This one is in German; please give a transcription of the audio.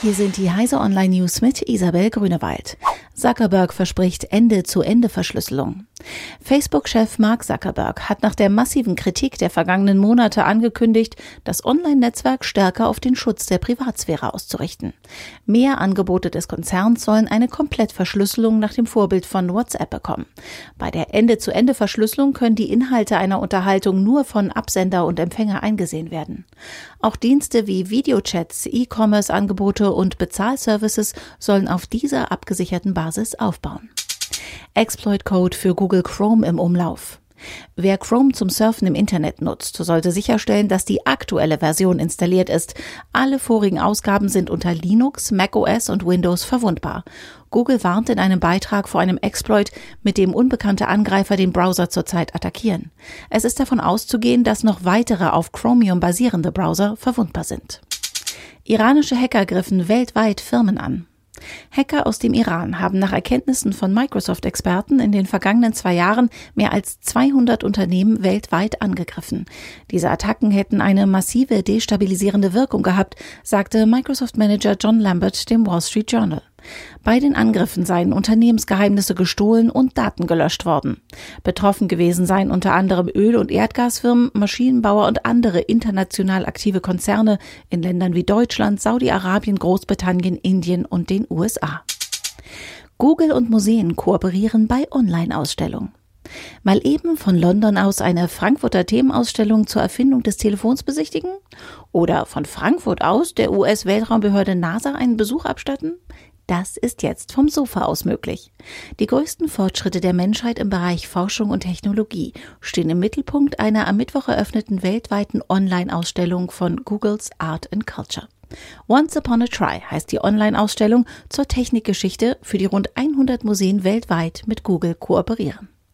Hier sind die Heise Online News mit Isabel Grünewald. Zuckerberg verspricht Ende-zu-Ende-Verschlüsselung. Facebook-Chef Mark Zuckerberg hat nach der massiven Kritik der vergangenen Monate angekündigt, das Online-Netzwerk stärker auf den Schutz der Privatsphäre auszurichten. Mehr Angebote des Konzerns sollen eine Komplettverschlüsselung nach dem Vorbild von WhatsApp bekommen. Bei der Ende-zu-Ende-Verschlüsselung können die Inhalte einer Unterhaltung nur von Absender und Empfänger eingesehen werden. Auch Dienste wie Videochats, E-Commerce-Angebote und Bezahlservices sollen auf dieser abgesicherten Basis aufbauen. Exploit-Code für Google Chrome im Umlauf. Wer Chrome zum Surfen im Internet nutzt, sollte sicherstellen, dass die aktuelle Version installiert ist. Alle vorigen Ausgaben sind unter Linux, macOS und Windows verwundbar. Google warnt in einem Beitrag vor einem Exploit, mit dem unbekannte Angreifer den Browser zurzeit attackieren. Es ist davon auszugehen, dass noch weitere auf Chromium basierende Browser verwundbar sind. Iranische Hacker griffen weltweit Firmen an. Hacker aus dem Iran haben nach Erkenntnissen von Microsoft-Experten in den vergangenen zwei Jahren mehr als 200 Unternehmen weltweit angegriffen. Diese Attacken hätten eine massive destabilisierende Wirkung gehabt, sagte Microsoft-Manager John Lambert dem Wall Street Journal. Bei den Angriffen seien Unternehmensgeheimnisse gestohlen und Daten gelöscht worden. Betroffen gewesen seien unter anderem Öl- und Erdgasfirmen, Maschinenbauer und andere international aktive Konzerne in Ländern wie Deutschland, Saudi-Arabien, Großbritannien, Indien und den USA. Google und Museen kooperieren bei Online-Ausstellungen. Mal eben von London aus eine Frankfurter Themenausstellung zur Erfindung des Telefons besichtigen? Oder von Frankfurt aus der US-Weltraumbehörde NASA einen Besuch abstatten? Das ist jetzt vom Sofa aus möglich. Die größten Fortschritte der Menschheit im Bereich Forschung und Technologie stehen im Mittelpunkt einer am Mittwoch eröffneten weltweiten Online-Ausstellung von Googles Art and Culture. Once Upon a Try heißt die Online-Ausstellung zur Technikgeschichte, für die rund 100 Museen weltweit mit Google kooperieren.